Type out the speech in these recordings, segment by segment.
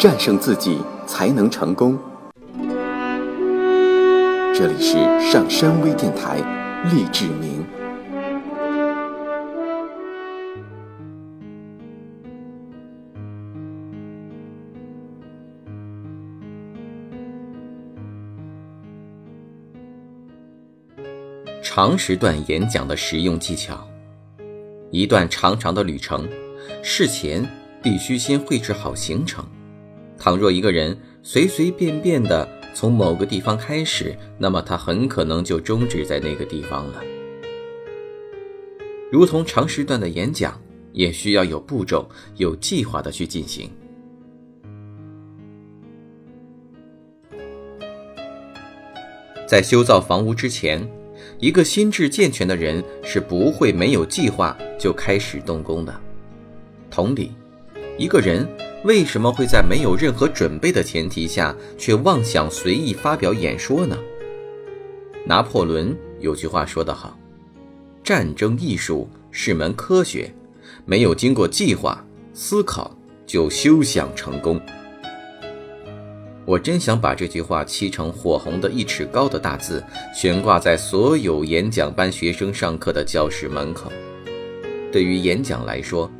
战胜自己才能成功。这里是上山微电台，励志明。长时段演讲的实用技巧。一段长长的旅程，事前必须先绘制好行程。倘若一个人随随便便的从某个地方开始，那么他很可能就终止在那个地方了。如同长时段的演讲，也需要有步骤、有计划的去进行。在修造房屋之前。一个心智健全的人是不会没有计划就开始动工的。同理，一个人为什么会在没有任何准备的前提下却妄想随意发表演说呢？拿破仑有句话说得好：“战争艺术是门科学，没有经过计划思考就休想成功。”我真想把这句话漆成火红的一尺高的大字，悬挂在所有演讲班学生上课的教室门口。对于演讲来说，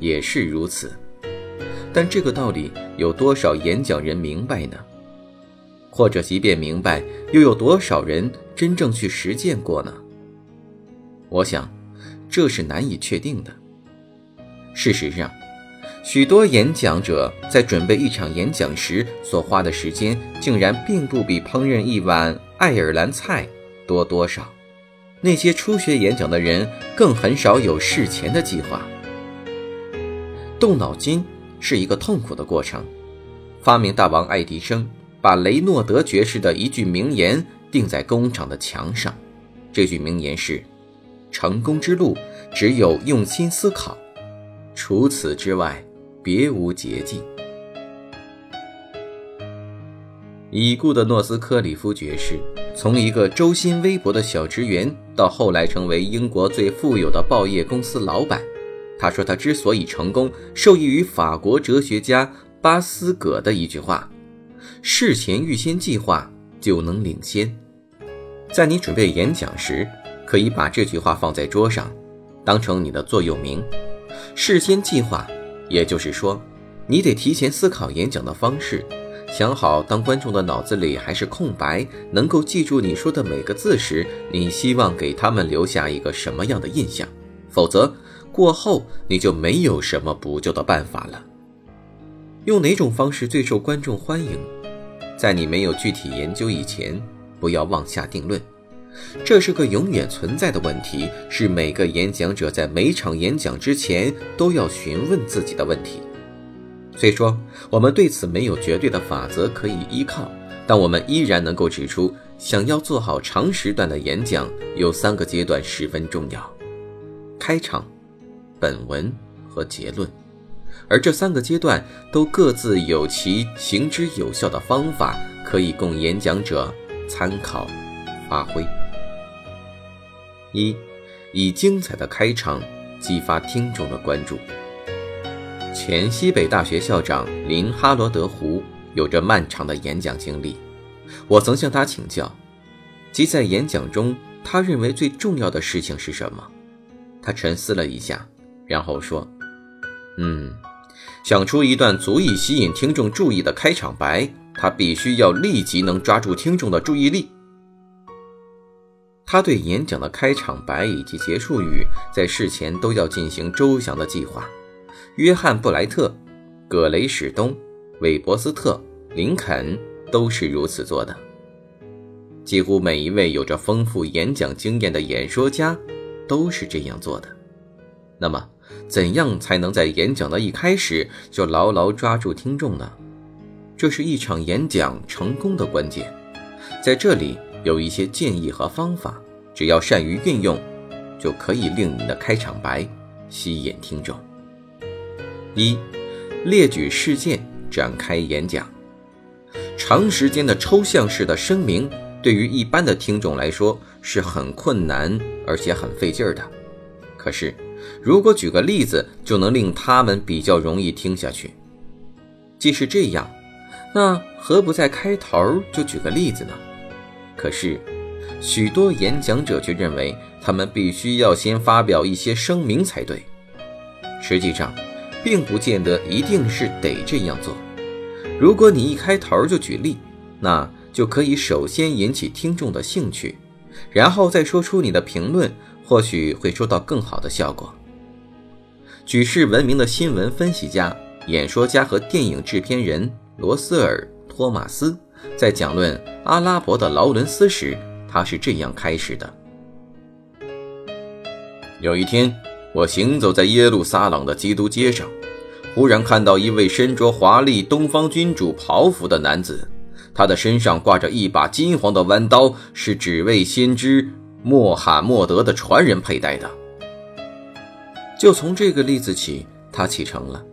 也是如此。但这个道理有多少演讲人明白呢？或者即便明白，又有多少人真正去实践过呢？我想，这是难以确定的。事实上。许多演讲者在准备一场演讲时所花的时间，竟然并不比烹饪一碗爱尔兰菜多多少。那些初学演讲的人更很少有事前的计划。动脑筋是一个痛苦的过程。发明大王爱迪生把雷诺德爵士的一句名言钉在工厂的墙上，这句名言是：“成功之路只有用心思考，除此之外。”别无捷径。已故的诺斯克里夫爵士，从一个周薪微薄的小职员，到后来成为英国最富有的报业公司老板。他说，他之所以成功，受益于法国哲学家巴斯葛的一句话：“事前预先计划，就能领先。”在你准备演讲时，可以把这句话放在桌上，当成你的座右铭。事先计划。也就是说，你得提前思考演讲的方式，想好当观众的脑子里还是空白，能够记住你说的每个字时，你希望给他们留下一个什么样的印象？否则，过后你就没有什么补救的办法了。用哪种方式最受观众欢迎？在你没有具体研究以前，不要妄下定论。这是个永远存在的问题，是每个演讲者在每场演讲之前都要询问自己的问题。虽说我们对此没有绝对的法则可以依靠，但我们依然能够指出，想要做好长时段的演讲，有三个阶段十分重要：开场、本文和结论。而这三个阶段都各自有其行之有效的方法，可以供演讲者参考发挥。一，以精彩的开场激发听众的关注。前西北大学校长林哈罗德胡有着漫长的演讲经历，我曾向他请教，即在演讲中，他认为最重要的事情是什么？他沉思了一下，然后说：“嗯，想出一段足以吸引听众注意的开场白，他必须要立即能抓住听众的注意力。”他对演讲的开场白以及结束语在事前都要进行周详的计划。约翰·布莱特、葛雷史东、韦伯斯特、林肯都是如此做的。几乎每一位有着丰富演讲经验的演说家都是这样做的。那么，怎样才能在演讲的一开始就牢牢抓住听众呢？这是一场演讲成功的关键。在这里。有一些建议和方法，只要善于运用，就可以令你的开场白吸引听众。一，列举事件展开演讲。长时间的抽象式的声明，对于一般的听众来说是很困难而且很费劲儿的。可是，如果举个例子，就能令他们比较容易听下去。既是这样，那何不在开头就举个例子呢？可是，许多演讲者却认为他们必须要先发表一些声明才对。实际上，并不见得一定是得这样做。如果你一开头就举例，那就可以首先引起听众的兴趣，然后再说出你的评论，或许会收到更好的效果。举世闻名的新闻分析家、演说家和电影制片人罗斯尔·托马斯在讲论阿拉伯的劳伦斯时，他是这样开始的：有一天，我行走在耶路撒冷的基督街上。忽然看到一位身着华丽东方君主袍服的男子，他的身上挂着一把金黄的弯刀，是只为先知穆罕默德的传人佩戴的。就从这个例子起，他启程了，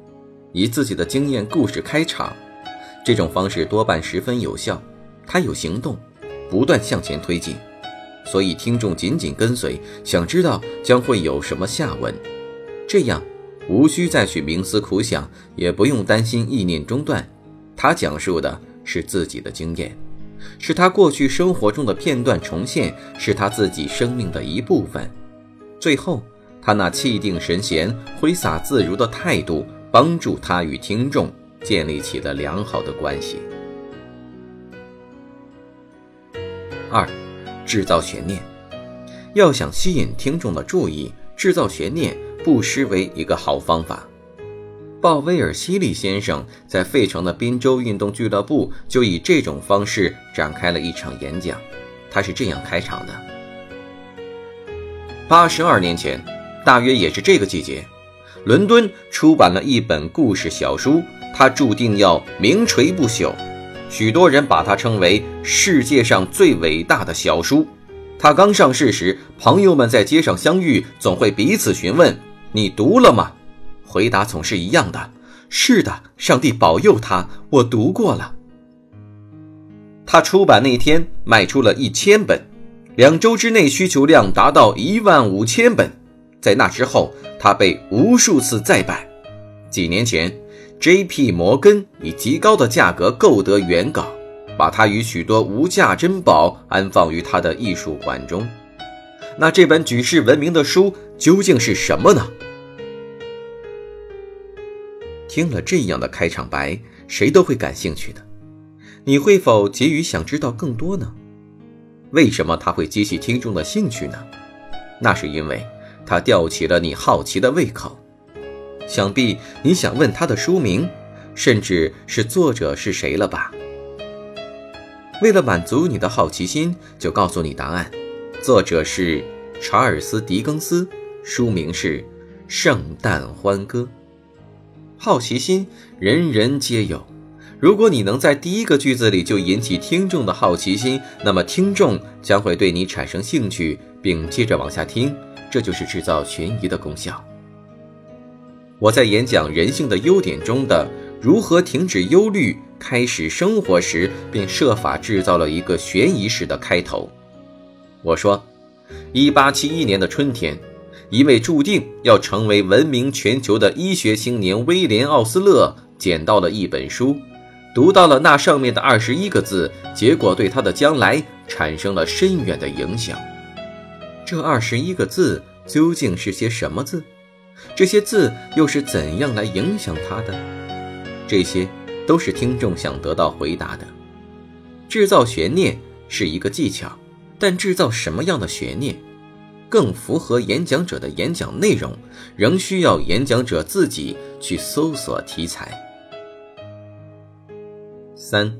以自己的经验故事开场。这种方式多半十分有效，他有行动，不断向前推进，所以听众紧紧跟随，想知道将会有什么下文。这样。无需再去冥思苦想，也不用担心意念中断。他讲述的是自己的经验，是他过去生活中的片段重现，是他自己生命的一部分。最后，他那气定神闲、挥洒自如的态度，帮助他与听众建立起了良好的关系。二，制造悬念。要想吸引听众的注意，制造悬念。不失为一个好方法。鲍威尔·西利先生在费城的宾州运动俱乐部就以这种方式展开了一场演讲。他是这样开场的：八十二年前，大约也是这个季节，伦敦出版了一本故事小书，它注定要名垂不朽。许多人把它称为世界上最伟大的小书。它刚上市时，朋友们在街上相遇，总会彼此询问。你读了吗？回答总是一样的。是的，上帝保佑他，我读过了。他出版那天卖出了一千本，两周之内需求量达到一万五千本。在那之后，他被无数次再版。几年前，J.P. 摩根以极高的价格购得原稿，把它与许多无价珍宝安放于他的艺术馆中。那这本举世闻名的书究竟是什么呢？听了这样的开场白，谁都会感兴趣的。你会否急于想知道更多呢？为什么他会激起听众的兴趣呢？那是因为他吊起了你好奇的胃口。想必你想问他的书名，甚至是作者是谁了吧？为了满足你的好奇心，就告诉你答案。作者是查尔斯·狄更斯，书名是《圣诞欢歌》。好奇心人人皆有，如果你能在第一个句子里就引起听众的好奇心，那么听众将会对你产生兴趣，并接着往下听。这就是制造悬疑的功效。我在演讲《人性的优点》中的“如何停止忧虑，开始生活”时，便设法制造了一个悬疑式的开头。我说，一八七一年的春天，一位注定要成为闻名全球的医学青年威廉·奥斯勒捡到了一本书，读到了那上面的二十一个字，结果对他的将来产生了深远的影响。这二十一个字究竟是些什么字？这些字又是怎样来影响他的？这些都是听众想得到回答的。制造悬念是一个技巧。但制造什么样的悬念，更符合演讲者的演讲内容，仍需要演讲者自己去搜索题材。三，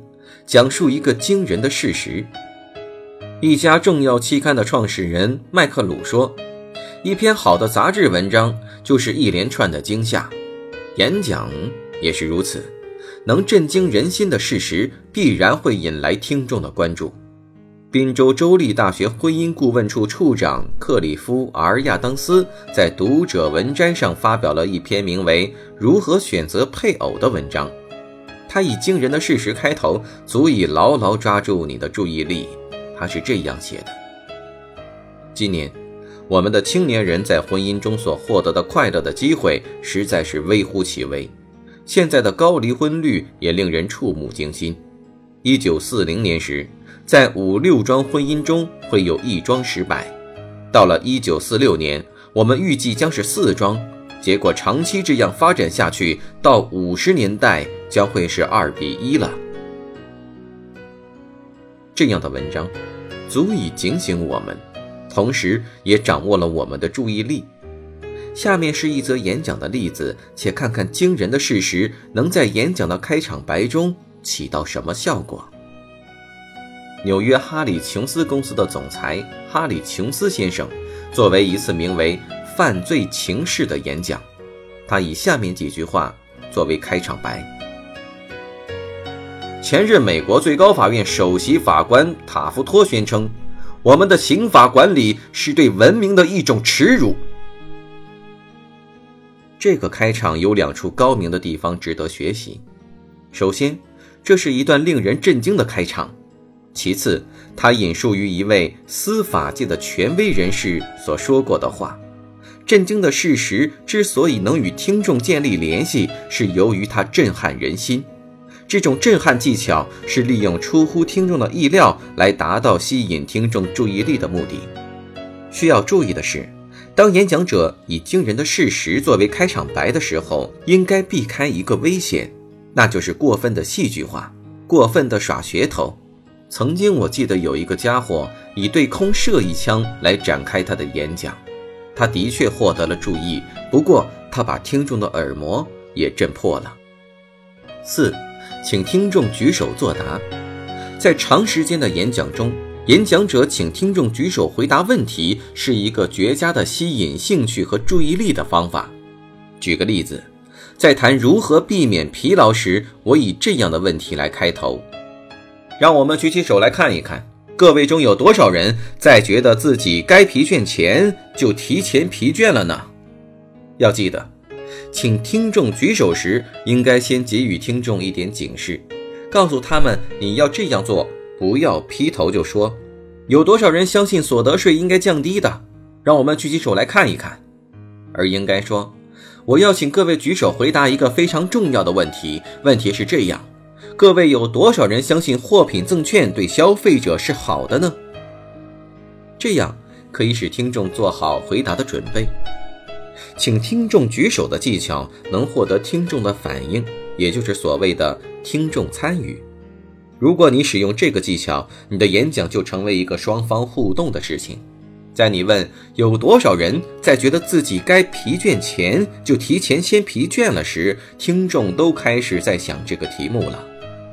讲述一个惊人的事实。一家重要期刊的创始人麦克鲁说：“一篇好的杂志文章就是一连串的惊吓，演讲也是如此。能震惊人心的事实，必然会引来听众的关注。”宾州州立大学婚姻顾问处处长克里夫·尔亚当斯在《读者文摘》上发表了一篇名为《如何选择配偶》的文章。他以惊人的事实开头，足以牢牢抓住你的注意力。他是这样写的：今年，我们的青年人在婚姻中所获得的快乐的机会实在是微乎其微。现在的高离婚率也令人触目惊心。一九四零年时，在五六桩婚姻中会有一桩失败，到了一九四六年，我们预计将是四桩，结果长期这样发展下去，到五十年代将会是二比一了。这样的文章，足以警醒我们，同时也掌握了我们的注意力。下面是一则演讲的例子，且看看惊人的事实能在演讲的开场白中。起到什么效果？纽约哈里琼斯公司的总裁哈里琼斯先生，作为一次名为《犯罪情势》的演讲，他以下面几句话作为开场白：前任美国最高法院首席法官塔夫托宣称，我们的刑法管理是对文明的一种耻辱。这个开场有两处高明的地方值得学习，首先。这是一段令人震惊的开场。其次，他引述于一位司法界的权威人士所说过的话。震惊的事实之所以能与听众建立联系，是由于它震撼人心。这种震撼技巧是利用出乎听众的意料来达到吸引听众注意力的目的。需要注意的是，当演讲者以惊人的事实作为开场白的时候，应该避开一个危险。那就是过分的戏剧化，过分的耍噱头。曾经我记得有一个家伙以对空射一枪来展开他的演讲，他的确获得了注意，不过他把听众的耳膜也震破了。四，请听众举手作答。在长时间的演讲中，演讲者请听众举手回答问题，是一个绝佳的吸引兴趣和注意力的方法。举个例子。在谈如何避免疲劳时，我以这样的问题来开头：让我们举起手来看一看，各位中有多少人在觉得自己该疲倦前就提前疲倦了呢？要记得，请听众举手时，应该先给予听众一点警示，告诉他们你要这样做，不要劈头就说。有多少人相信所得税应该降低的？让我们举起手来看一看，而应该说。我要请各位举手回答一个非常重要的问题。问题是这样：各位有多少人相信货品赠券对消费者是好的呢？这样可以使听众做好回答的准备。请听众举手的技巧能获得听众的反应，也就是所谓的听众参与。如果你使用这个技巧，你的演讲就成为一个双方互动的事情。在你问有多少人在觉得自己该疲倦前就提前先疲倦了时，听众都开始在想这个题目了。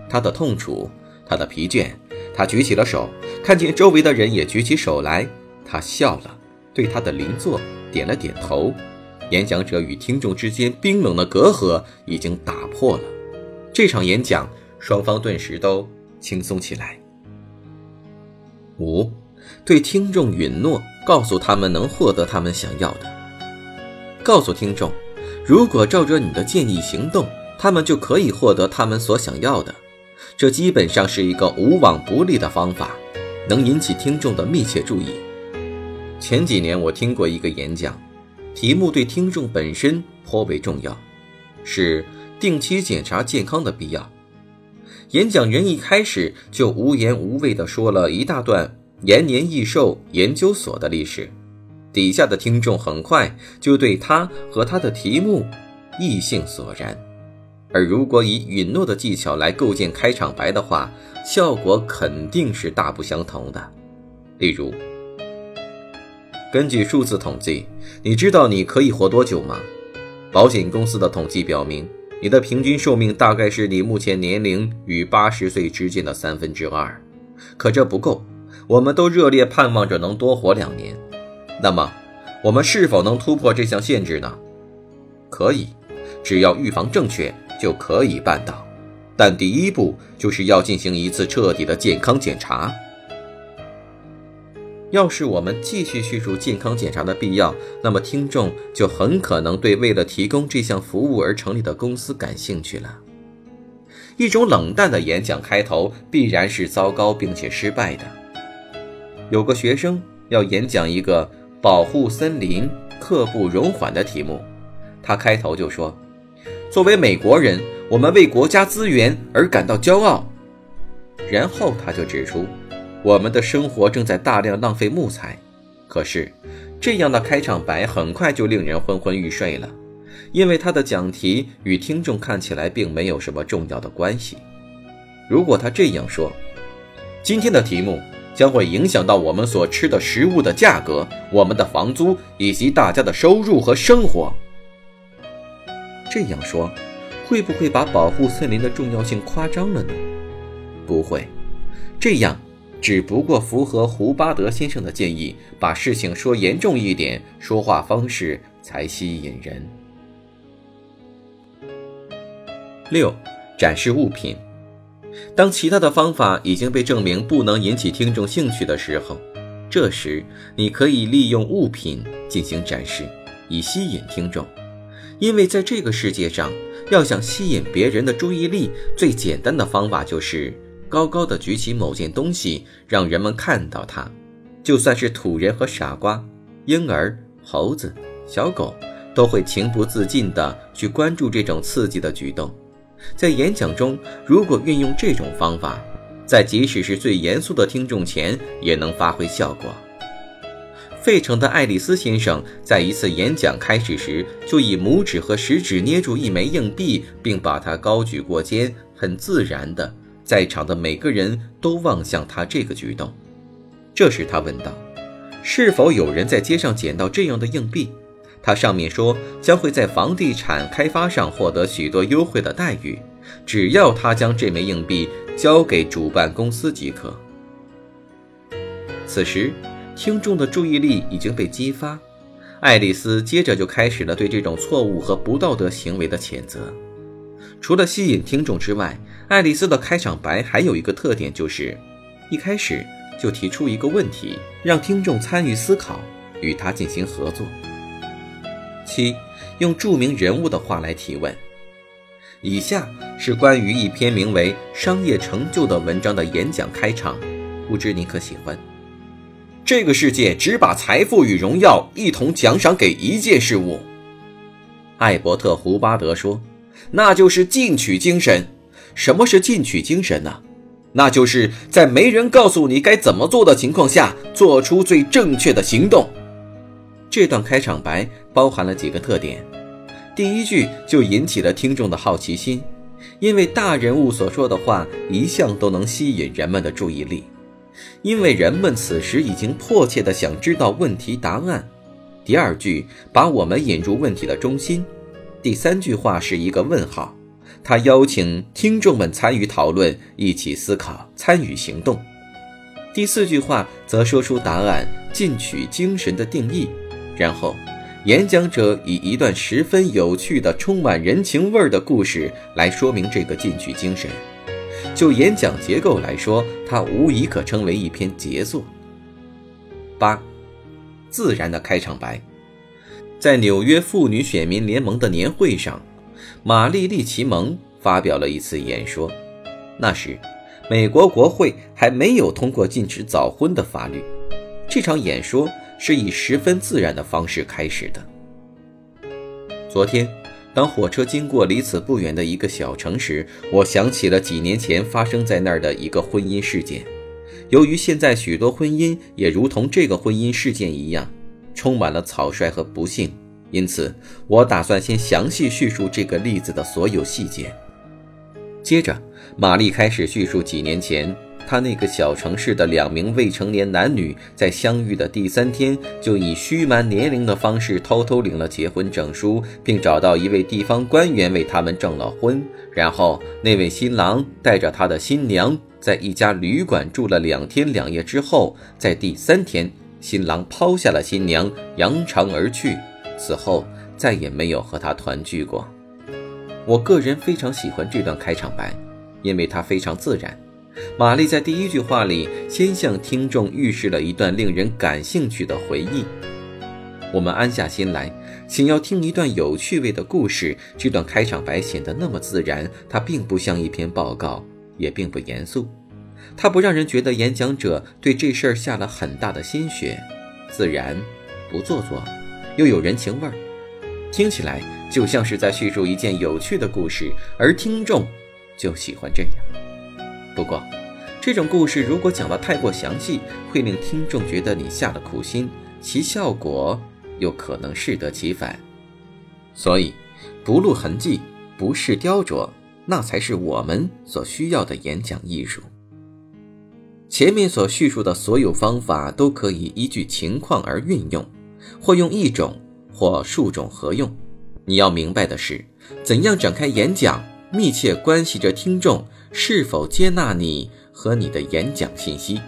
他的痛楚，他的疲倦，他举起了手，看见周围的人也举起手来，他笑了，对他的邻座点了点头。演讲者与听众之间冰冷的隔阂已经打破了。这场演讲，双方顿时都轻松起来。五。对听众允诺，告诉他们能获得他们想要的。告诉听众，如果照着你的建议行动，他们就可以获得他们所想要的。这基本上是一个无往不利的方法，能引起听众的密切注意。前几年我听过一个演讲，题目对听众本身颇为重要，是定期检查健康的必要。演讲人一开始就无言无味地说了一大段。延年益寿研究所的历史，底下的听众很快就对他和他的题目异性索然。而如果以允诺的技巧来构建开场白的话，效果肯定是大不相同的。例如，根据数字统计，你知道你可以活多久吗？保险公司的统计表明，你的平均寿命大概是你目前年龄与八十岁之间的三分之二。可这不够。我们都热烈盼望着能多活两年，那么，我们是否能突破这项限制呢？可以，只要预防正确，就可以办到。但第一步就是要进行一次彻底的健康检查。要是我们继续叙述健康检查的必要，那么听众就很可能对为了提供这项服务而成立的公司感兴趣了。一种冷淡的演讲开头必然是糟糕并且失败的。有个学生要演讲一个保护森林刻不容缓的题目，他开头就说：“作为美国人，我们为国家资源而感到骄傲。然后他就指出，我们的生活正在大量浪费木材。可是，这样的开场白很快就令人昏昏欲睡了，因为他的讲题与听众看起来并没有什么重要的关系。如果他这样说，今天的题目将会影响到我们所吃的食物的价格、我们的房租以及大家的收入和生活。这样说，会不会把保护森林的重要性夸张了呢？不会，这样只不过符合胡巴德先生的建议，把事情说严重一点，说话方式才吸引人。六，展示物品。当其他的方法已经被证明不能引起听众兴趣的时候，这时你可以利用物品进行展示，以吸引听众。因为在这个世界上，要想吸引别人的注意力，最简单的方法就是高高的举起某件东西，让人们看到它。就算是土人和傻瓜、婴儿、猴子、小狗，都会情不自禁地去关注这种刺激的举动。在演讲中，如果运用这种方法，在即使是最严肃的听众前也能发挥效果。费城的爱丽丝先生在一次演讲开始时，就以拇指和食指捏住一枚硬币，并把它高举过肩，很自然的，在场的每个人都望向他这个举动。这时他问道：“是否有人在街上捡到这样的硬币？”它上面说将会在房地产开发上获得许多优惠的待遇，只要他将这枚硬币交给主办公司即可。此时，听众的注意力已经被激发，爱丽丝接着就开始了对这种错误和不道德行为的谴责。除了吸引听众之外，爱丽丝的开场白还有一个特点，就是一开始就提出一个问题，让听众参与思考，与他进行合作。七，用著名人物的话来提问。以下是关于一篇名为《商业成就》的文章的演讲开场，不知你可喜欢？这个世界只把财富与荣耀一同奖赏给一件事物。艾伯特·胡巴德说：“那就是进取精神。什么是进取精神呢？那就是在没人告诉你该怎么做的情况下，做出最正确的行动。”这段开场白包含了几个特点，第一句就引起了听众的好奇心，因为大人物所说的话一向都能吸引人们的注意力，因为人们此时已经迫切地想知道问题答案。第二句把我们引入问题的中心，第三句话是一个问号，他邀请听众们参与讨论，一起思考，参与行动。第四句话则说出答案：进取精神的定义。然后，演讲者以一段十分有趣的、充满人情味儿的故事来说明这个进取精神。就演讲结构来说，它无疑可称为一篇杰作。八，自然的开场白。在纽约妇女选民联盟的年会上，玛丽丽奇蒙发表了一次演说。那时，美国国会还没有通过禁止早婚的法律。这场演说。是以十分自然的方式开始的。昨天，当火车经过离此不远的一个小城时，我想起了几年前发生在那儿的一个婚姻事件。由于现在许多婚姻也如同这个婚姻事件一样，充满了草率和不幸，因此我打算先详细叙述这个例子的所有细节。接着，玛丽开始叙述几年前。他那个小城市的两名未成年男女在相遇的第三天，就以虚瞒年龄的方式偷偷领了结婚证书，并找到一位地方官员为他们证了婚。然后，那位新郎带着他的新娘在一家旅馆住了两天两夜之后，在第三天，新郎抛下了新娘，扬长而去，此后再也没有和他团聚过。我个人非常喜欢这段开场白，因为它非常自然。玛丽在第一句话里先向听众预示了一段令人感兴趣的回忆。我们安下心来，想要听一段有趣味的故事。这段开场白显得那么自然，它并不像一篇报告，也并不严肃。它不让人觉得演讲者对这事儿下了很大的心血，自然，不做作，又有人情味儿，听起来就像是在叙述一件有趣的故事，而听众就喜欢这样。不过，这种故事如果讲得太过详细，会令听众觉得你下了苦心，其效果又可能适得其反。所以，不露痕迹，不饰雕琢，那才是我们所需要的演讲艺术。前面所叙述的所有方法都可以依据情况而运用，或用一种，或数种合用。你要明白的是，怎样展开演讲，密切关系着听众是否接纳你和你的演讲信息。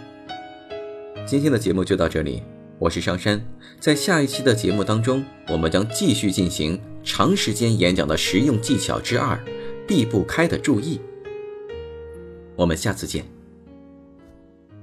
今天的节目就到这里，我是上山。在下一期的节目当中，我们将继续进行长时间演讲的实用技巧之二：避不开的注意。我们下次见。